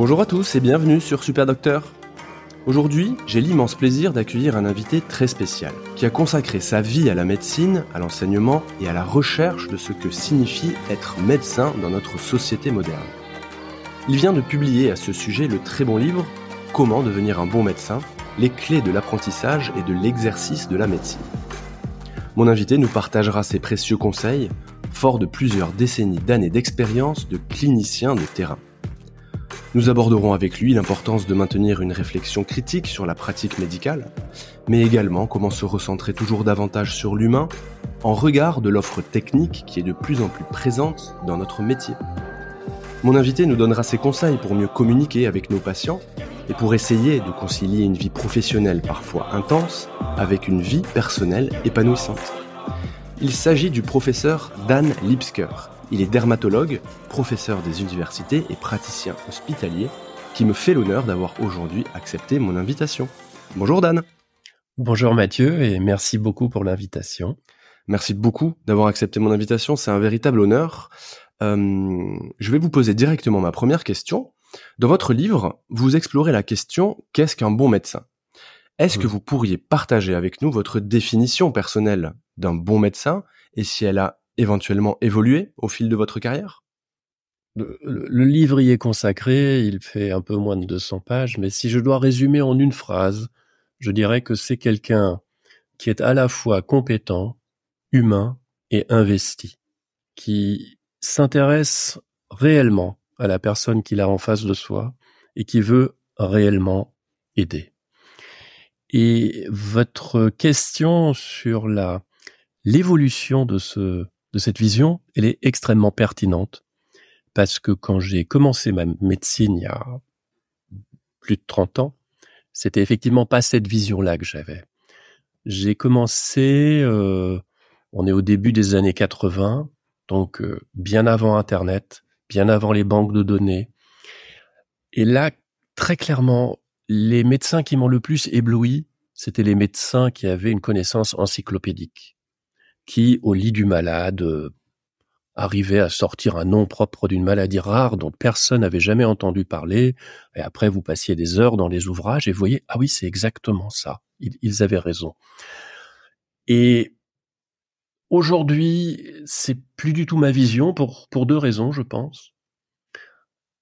Bonjour à tous et bienvenue sur Super Docteur. Aujourd'hui, j'ai l'immense plaisir d'accueillir un invité très spécial, qui a consacré sa vie à la médecine, à l'enseignement et à la recherche de ce que signifie être médecin dans notre société moderne. Il vient de publier à ce sujet le très bon livre Comment devenir un bon médecin, les clés de l'apprentissage et de l'exercice de la médecine. Mon invité nous partagera ses précieux conseils, fort de plusieurs décennies d'années d'expérience de clinicien de terrain. Nous aborderons avec lui l'importance de maintenir une réflexion critique sur la pratique médicale, mais également comment se recentrer toujours davantage sur l'humain en regard de l'offre technique qui est de plus en plus présente dans notre métier. Mon invité nous donnera ses conseils pour mieux communiquer avec nos patients et pour essayer de concilier une vie professionnelle parfois intense avec une vie personnelle épanouissante. Il s'agit du professeur Dan Lipsker. Il est dermatologue, professeur des universités et praticien hospitalier qui me fait l'honneur d'avoir aujourd'hui accepté mon invitation. Bonjour Dan. Bonjour Mathieu et merci beaucoup pour l'invitation. Merci beaucoup d'avoir accepté mon invitation, c'est un véritable honneur. Euh, je vais vous poser directement ma première question. Dans votre livre, vous explorez la question qu'est-ce qu'un bon médecin? Est-ce que vous pourriez partager avec nous votre définition personnelle d'un bon médecin? Et si elle a éventuellement évolué au fil de votre carrière? Le, livre y est consacré, il fait un peu moins de 200 pages, mais si je dois résumer en une phrase, je dirais que c'est quelqu'un qui est à la fois compétent, humain et investi, qui s'intéresse réellement à la personne qu'il a en face de soi et qui veut réellement aider. Et votre question sur la l'évolution de ce de cette vision, elle est extrêmement pertinente parce que quand j'ai commencé ma médecine il y a plus de 30 ans, c'était effectivement pas cette vision-là que j'avais. J'ai commencé, euh, on est au début des années 80, donc euh, bien avant Internet, bien avant les banques de données. Et là, très clairement, les médecins qui m'ont le plus ébloui, c'était les médecins qui avaient une connaissance encyclopédique, qui, au lit du malade, euh, arrivaient à sortir un nom propre d'une maladie rare dont personne n'avait jamais entendu parler. Et après, vous passiez des heures dans les ouvrages et vous voyez, ah oui, c'est exactement ça. Ils, avaient raison. Et Aujourd'hui, c'est plus du tout ma vision pour, pour deux raisons, je pense.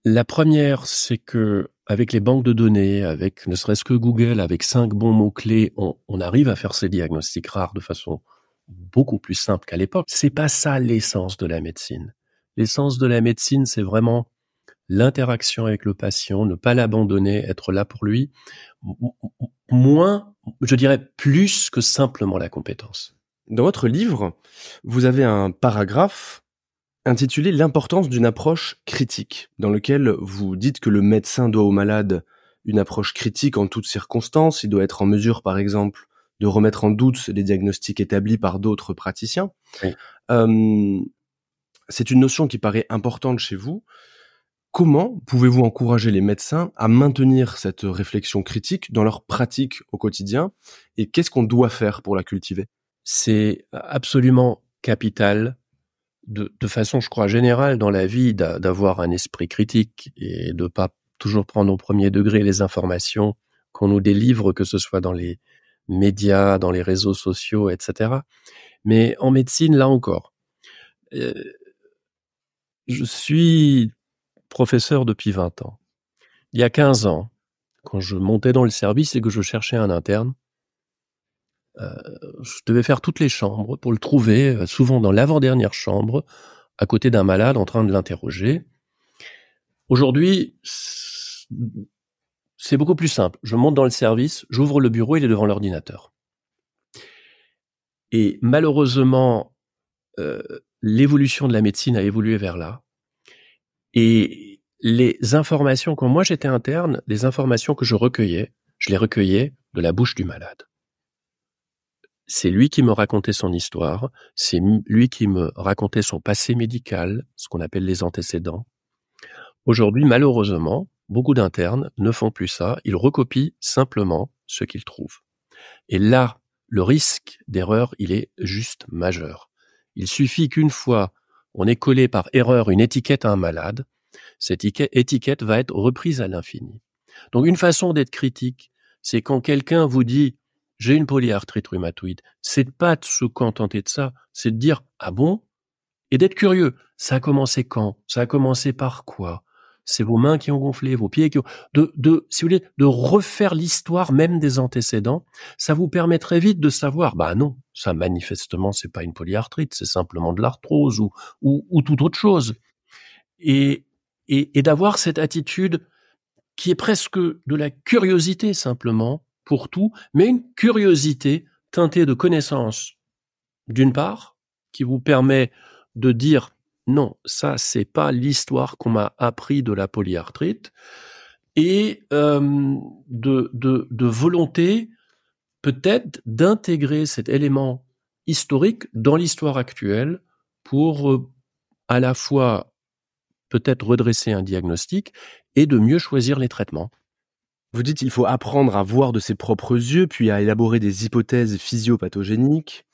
La première, c'est que avec les banques de données, avec ne serait-ce que Google, avec cinq bons mots-clés, on, arrive à faire ces diagnostics rares de façon beaucoup plus simple qu'à l'époque. C'est pas ça l'essence de la médecine. L'essence de la médecine, c'est vraiment l'interaction avec le patient, ne pas l'abandonner, être là pour lui, moins, je dirais plus que simplement la compétence. Dans votre livre, vous avez un paragraphe intitulé L'importance d'une approche critique, dans lequel vous dites que le médecin doit au malade une approche critique en toutes circonstances, il doit être en mesure, par exemple, de remettre en doute les diagnostics établis par d'autres praticiens. Euh, c'est une notion qui paraît importante chez vous. Comment pouvez-vous encourager les médecins à maintenir cette réflexion critique dans leur pratique au quotidien et qu'est-ce qu'on doit faire pour la cultiver? C'est absolument capital de, de, façon, je crois, générale dans la vie d'avoir un esprit critique et de pas toujours prendre au premier degré les informations qu'on nous délivre, que ce soit dans les médias, dans les réseaux sociaux, etc. Mais en médecine, là encore, euh, je suis professeur depuis 20 ans. Il y a 15 ans, quand je montais dans le service et que je cherchais un interne, euh, je devais faire toutes les chambres pour le trouver, euh, souvent dans l'avant-dernière chambre, à côté d'un malade en train de l'interroger. Aujourd'hui, c'est beaucoup plus simple. Je monte dans le service, j'ouvre le bureau, il est devant l'ordinateur. Et malheureusement, euh, l'évolution de la médecine a évolué vers là. Et les informations, quand moi j'étais interne, les informations que je recueillais, je les recueillais de la bouche du malade c'est lui qui me racontait son histoire, c'est lui qui me racontait son passé médical, ce qu'on appelle les antécédents. Aujourd'hui, malheureusement, beaucoup d'internes ne font plus ça, ils recopient simplement ce qu'ils trouvent. Et là, le risque d'erreur, il est juste majeur. Il suffit qu'une fois on ait collé par erreur une étiquette à un malade, cette étiquette va être reprise à l'infini. Donc une façon d'être critique, c'est quand quelqu'un vous dit j'ai une polyarthrite rhumatoïde, c'est pas de se contenter de ça, c'est de dire ah bon? Et d'être curieux. Ça a commencé quand? Ça a commencé par quoi? C'est vos mains qui ont gonflé, vos pieds qui ont de de si vous voulez de refaire l'histoire même des antécédents, ça vous permettrait vite de savoir bah non, ça manifestement c'est pas une polyarthrite, c'est simplement de l'arthrose ou ou, ou toute autre chose. Et et, et d'avoir cette attitude qui est presque de la curiosité simplement pour tout, mais une curiosité teintée de connaissance, d'une part, qui vous permet de dire non, ça c'est pas l'histoire qu'on m'a appris de la polyarthrite, et euh, de, de, volonté peut-être d'intégrer cet élément historique dans l'histoire actuelle pour euh, à la fois peut-être redresser un diagnostic et de mieux choisir les traitements. Vous dites qu'il faut apprendre à voir de ses propres yeux, puis à élaborer des hypothèses physiopathogéniques.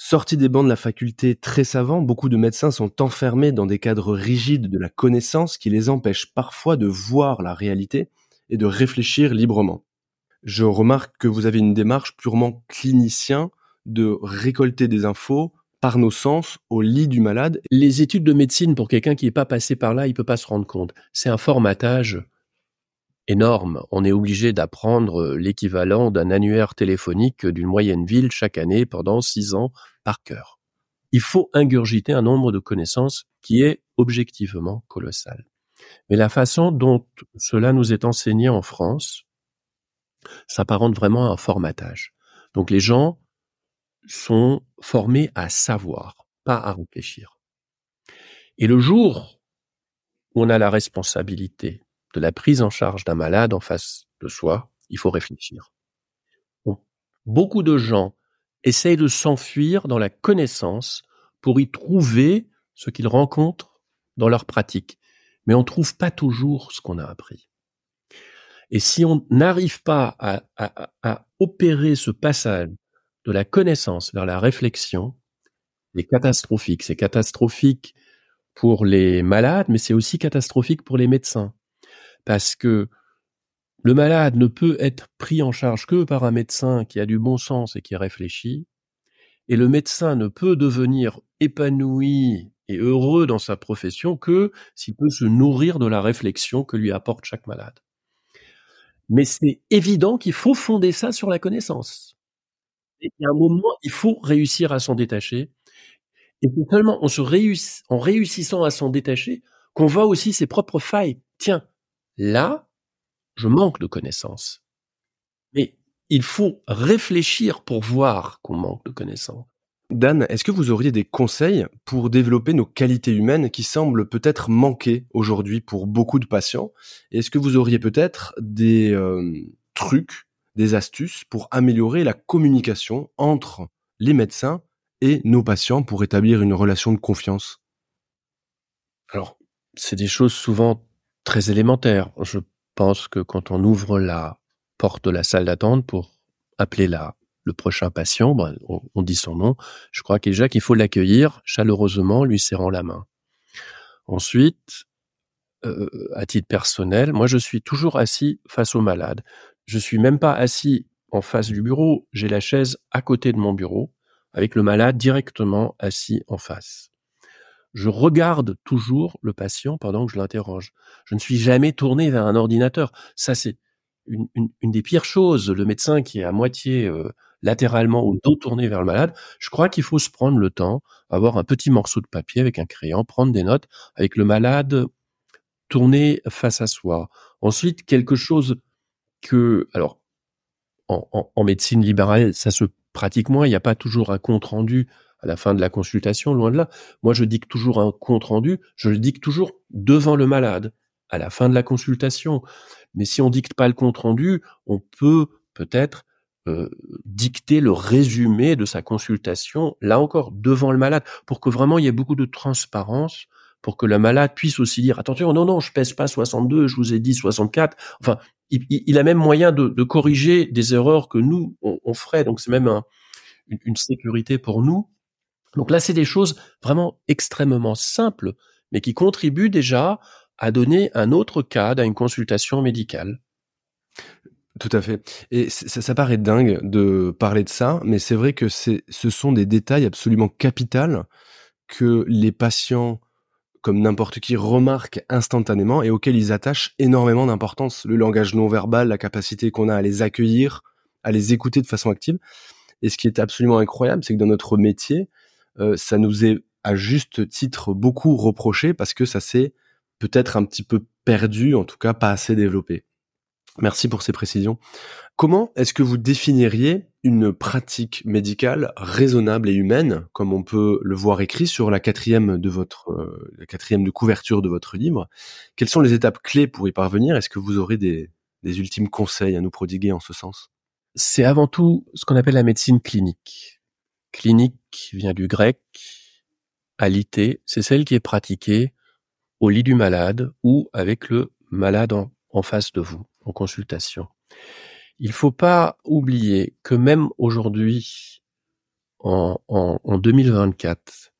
Sortis des bancs de la faculté très savants, beaucoup de médecins sont enfermés dans des cadres rigides de la connaissance qui les empêchent parfois de voir la réalité et de réfléchir librement. Je remarque que vous avez une démarche purement clinicien de récolter des infos par nos sens au lit du malade. Les études de médecine, pour quelqu'un qui n'est pas passé par là, il peut pas se rendre compte. C'est un formatage énorme. On est obligé d'apprendre l'équivalent d'un annuaire téléphonique d'une moyenne ville chaque année pendant six ans par cœur. Il faut ingurgiter un nombre de connaissances qui est objectivement colossal. Mais la façon dont cela nous est enseigné en France s'apparente vraiment à un formatage. Donc les gens sont formés à savoir, pas à réfléchir. Et le jour où on a la responsabilité de la prise en charge d'un malade en face de soi, il faut réfléchir. beaucoup de gens essayent de s'enfuir dans la connaissance pour y trouver ce qu'ils rencontrent dans leur pratique. Mais on ne trouve pas toujours ce qu'on a appris. Et si on n'arrive pas à, à, opérer ce passage de la connaissance vers la réflexion, c'est catastrophique. C'est catastrophique pour les malades, mais c'est aussi catastrophique pour les médecins parce que le malade ne peut être pris en charge que par un médecin qui a du bon sens et qui réfléchit, et le médecin ne peut devenir épanoui et heureux dans sa profession que s'il peut se nourrir de la réflexion que lui apporte chaque malade. Mais c'est évident qu'il faut fonder ça sur la connaissance. Et a un moment, il faut réussir à s'en détacher. Et c'est seulement en, en réussissant à s'en détacher qu'on voit aussi ses propres failles. Tiens, Là, je manque de connaissances. Mais il faut réfléchir pour voir qu'on manque de connaissances. Dan, est-ce que vous auriez des conseils pour développer nos qualités humaines qui semblent peut-être manquer aujourd'hui pour beaucoup de patients? Est-ce que vous auriez peut-être des euh, trucs, des astuces pour améliorer la communication entre les médecins et nos patients pour établir une relation de confiance? Alors, c'est des choses souvent très élémentaire. Je pense que quand on ouvre la porte de la salle d'attente pour appeler la, le prochain patient, ben, on, dit son nom, je crois déjà qu'il faut l'accueillir chaleureusement, lui serrant la main. Ensuite, euh, à titre personnel, moi je suis toujours assis face au malade. Je suis même pas assis en face du bureau, j'ai la chaise à côté de mon bureau, avec le malade directement assis en face je regarde toujours le patient pendant que je l'interroge. Je ne suis jamais tourné vers un ordinateur. Ça, c'est une, des pires choses. Le médecin qui est à moitié euh, latéralement ou dos tourné vers le malade, je crois qu'il faut se prendre le temps, avoir un petit morceau de papier avec un crayon, prendre des notes avec le malade tourné face à soi. Ensuite, quelque chose que, alors, en, en médecine libérale, ça se pratique moins. Il n'y a pas toujours un compte rendu à la fin de la consultation, loin de là. Moi, je dicte toujours un compte rendu, je le dicte toujours devant le malade, à la fin de la consultation. Mais si on dicte pas le compte rendu, on peut peut-être euh, dicter le résumé de sa consultation, là encore, devant le malade, pour que vraiment il y ait beaucoup de transparence, pour que le malade puisse aussi dire, attention, non, non, je pèse pas 62, je vous ai dit 64. Enfin, il, a même moyen de, corriger des erreurs que nous, on, ferait. Donc c'est même une sécurité pour nous. Donc là, c'est des choses vraiment extrêmement simples, mais qui contribuent déjà à donner un autre cadre à une consultation médicale. Tout à fait. Et ça, paraît dingue de parler de ça, mais c'est vrai que ce sont des détails absolument capitaux que les patients, comme n'importe qui, remarquent instantanément et auxquels ils attachent énormément d'importance. Le langage non verbal, la capacité qu'on a à les accueillir, à les écouter de façon active. Et ce qui est absolument incroyable, c'est que dans notre métier, ça nous est à juste titre beaucoup reproché parce que ça s'est peut-être un petit peu perdu, en tout cas pas assez développé. Merci pour ces précisions. Comment est-ce que vous définiriez une pratique médicale raisonnable et humaine, comme on peut le voir écrit sur la quatrième de votre, euh, la quatrième de couverture de votre livre? Quelles sont les étapes clés pour y parvenir? Est-ce que vous aurez des, des ultimes conseils à nous prodiguer en ce sens? C'est avant tout ce qu'on appelle la médecine clinique. Clinique vient du grec, alité, c'est celle qui est pratiquée au lit du malade ou avec le malade en face de vous en consultation. Il faut pas oublier que même aujourd'hui, en, en, 2024,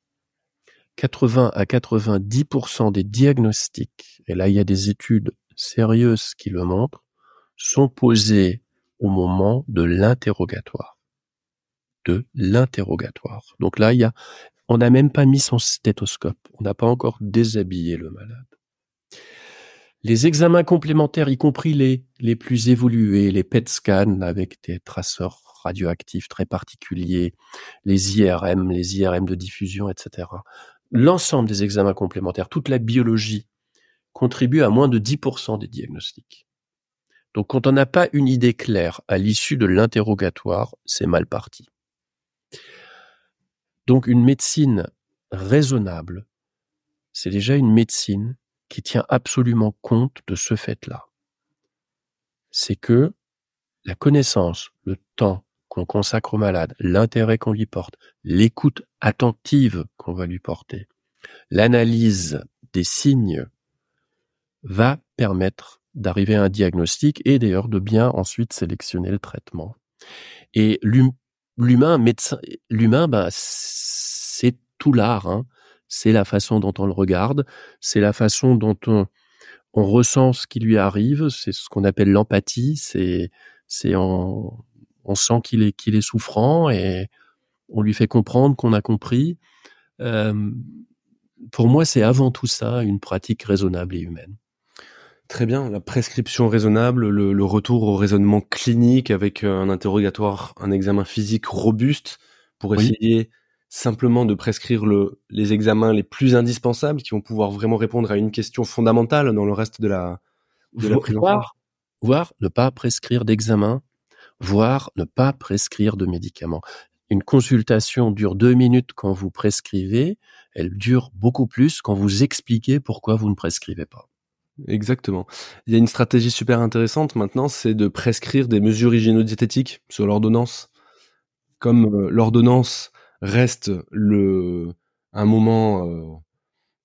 80 à 90% des diagnostics, et là il y a des études sérieuses qui le montrent, sont posés au moment de l'interrogatoire. L'interrogatoire. Donc là, on n'a même pas mis son stéthoscope. On n'a pas encore déshabillé le malade. Les examens complémentaires, y compris les, les plus évolués, les PET scans avec des traceurs radioactifs très particuliers, les IRM, les IRM de diffusion, etc. L'ensemble des examens complémentaires, toute la biologie, contribue à moins de 10% des diagnostics. Donc quand on n'a pas une idée claire à l'issue de l'interrogatoire, c'est mal parti. Donc une médecine raisonnable, c'est déjà une médecine qui tient absolument compte de ce fait-là. C'est que la connaissance, le temps qu'on consacre au malade, l'intérêt qu'on lui porte, l'écoute attentive qu'on va lui porter, l'analyse des signes va permettre d'arriver à un diagnostic et d'ailleurs de bien ensuite sélectionner le traitement. Et l'humain, médecin, l'humain, bah, c'est tout l'art. Hein c'est la façon dont on le regarde, c'est la façon dont on, ressent ce qui lui arrive, c'est ce qu'on appelle l'empathie, c'est c'est on, sent qu'il est qu'il est souffrant et on lui fait comprendre qu'on a compris. Euh, pour moi, c'est avant tout ça une pratique raisonnable et humaine. Très bien, la prescription raisonnable, le, retour au raisonnement clinique avec un interrogatoire, un examen physique robuste pour essayer simplement de prescrire le, les examens les plus indispensables qui vont pouvoir vraiment répondre à une question fondamentale dans le reste de la, de la prise en charge. Voire ne pas prescrire d'examen, voire ne pas prescrire de médicaments. Une consultation dure deux minutes quand vous prescrivez, elle dure beaucoup plus quand vous expliquez pourquoi vous ne prescrivez pas. Exactement. Il y a une stratégie super intéressante maintenant, c'est de prescrire des mesures hygiéno-diététiques sur l'ordonnance. Comme euh, l'ordonnance reste le un moment euh,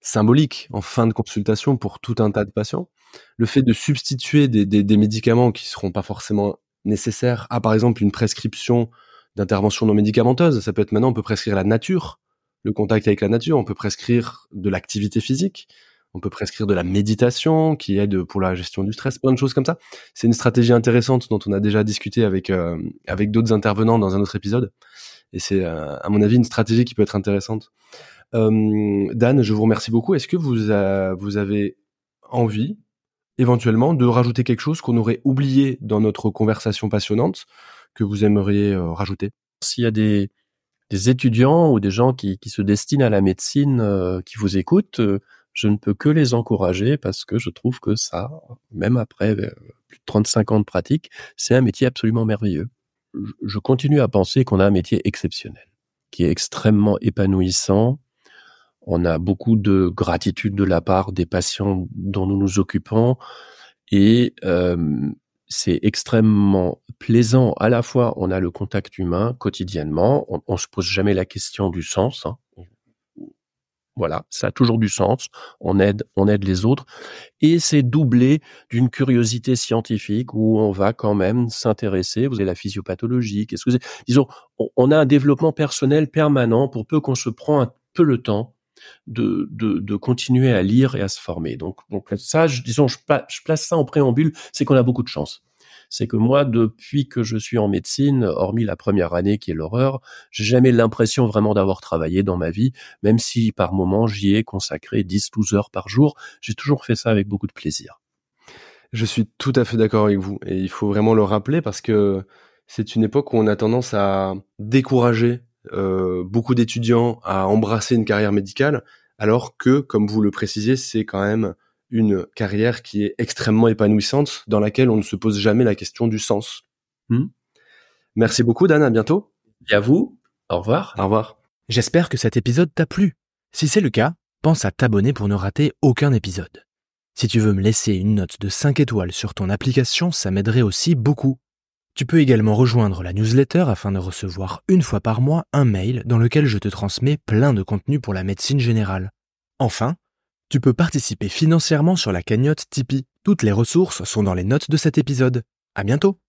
symbolique en fin de consultation pour tout un tas de patients. Le fait de substituer des, des, des médicaments qui seront pas forcément nécessaires à par exemple une prescription d'intervention non médicamenteuse, ça peut être maintenant on peut prescrire la nature, le contact avec la nature, on peut prescrire de l'activité physique, on peut prescrire de la méditation qui aide pour la gestion du stress, plein de choses comme ça. C'est une stratégie intéressante dont on a déjà discuté avec euh, avec d'autres intervenants dans un autre épisode. Et c'est, euh, à mon avis, une stratégie qui peut être intéressante. Euh, Dan, je vous remercie beaucoup. Est-ce que vous, vous avez envie, éventuellement, de rajouter quelque chose qu'on aurait oublié dans notre conversation passionnante, que vous aimeriez euh, rajouter? S'il y a des, des, étudiants ou des gens qui, qui se destinent à la médecine qui vous écoutent, je ne peux que les encourager parce que je trouve que ça, même après plus de 35 ans de pratique, c'est un métier absolument merveilleux je continue à penser qu'on a un métier exceptionnel, qui est extrêmement épanouissant. On a beaucoup de gratitude de la part des patients dont nous nous occupons et euh, c'est extrêmement plaisant. À la fois, on a le contact humain quotidiennement, on, on se pose jamais la question du sens. Hein. Voilà, ça a toujours du sens. On aide, on aide les autres, et c'est doublé d'une curiosité scientifique où on va quand même s'intéresser. Vous avez la physiopathologie. Qu'est-ce que c'est? Disons, on, a un développement personnel permanent pour peu qu'on se prend un peu le temps de, de, continuer à lire et à se former. Donc, donc ça, disons, je place ça en préambule, c'est qu'on a beaucoup de chance. C'est que moi, depuis que je suis en médecine, hormis la première année qui est l'horreur, j'ai jamais l'impression vraiment d'avoir travaillé dans ma vie, même si par moments j'y ai consacré 10-12 heures par jour. J'ai toujours fait ça avec beaucoup de plaisir. Je suis tout à fait d'accord avec vous et il faut vraiment le rappeler parce que c'est une époque où on a tendance à décourager euh, beaucoup d'étudiants à embrasser une carrière médicale, alors que, comme vous le précisez, c'est quand même une carrière qui est extrêmement épanouissante, dans laquelle on ne se pose jamais la question du sens. Hmm. Merci beaucoup, Dan. À bientôt. Et à vous. Au revoir. Au revoir. J'espère que cet épisode t'a plu. Si c'est le cas, pense à t'abonner pour ne rater aucun épisode. Si tu veux me laisser une note de 5 étoiles sur ton application, ça m'aiderait aussi beaucoup. Tu peux également rejoindre la newsletter afin de recevoir une fois par mois un mail dans lequel je te transmets plein de contenu pour la médecine générale. Enfin, tu peux participer financièrement sur la cagnotte Tipeee. Toutes les ressources sont dans les notes de cet épisode. À bientôt!